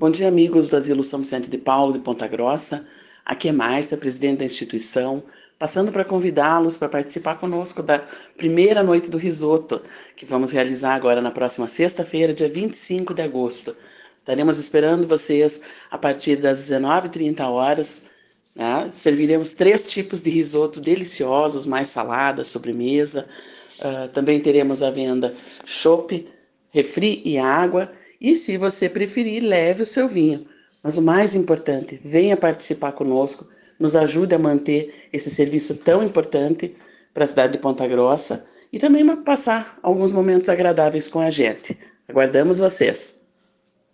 Bom dia, amigos do Asilo São Vicente de Paulo de Ponta Grossa. Aqui é Márcia, presidente da instituição, passando para convidá-los para participar conosco da primeira noite do risoto, que vamos realizar agora na próxima sexta-feira, dia 25 de agosto. Estaremos esperando vocês a partir das 19h30 horas. Né? Serviremos três tipos de risoto deliciosos, mais salada, sobremesa. Uh, também teremos à venda chopp, refri e água. E se você preferir, leve o seu vinho. Mas o mais importante, venha participar conosco, nos ajude a manter esse serviço tão importante para a cidade de Ponta Grossa e também passar alguns momentos agradáveis com a gente. Aguardamos vocês!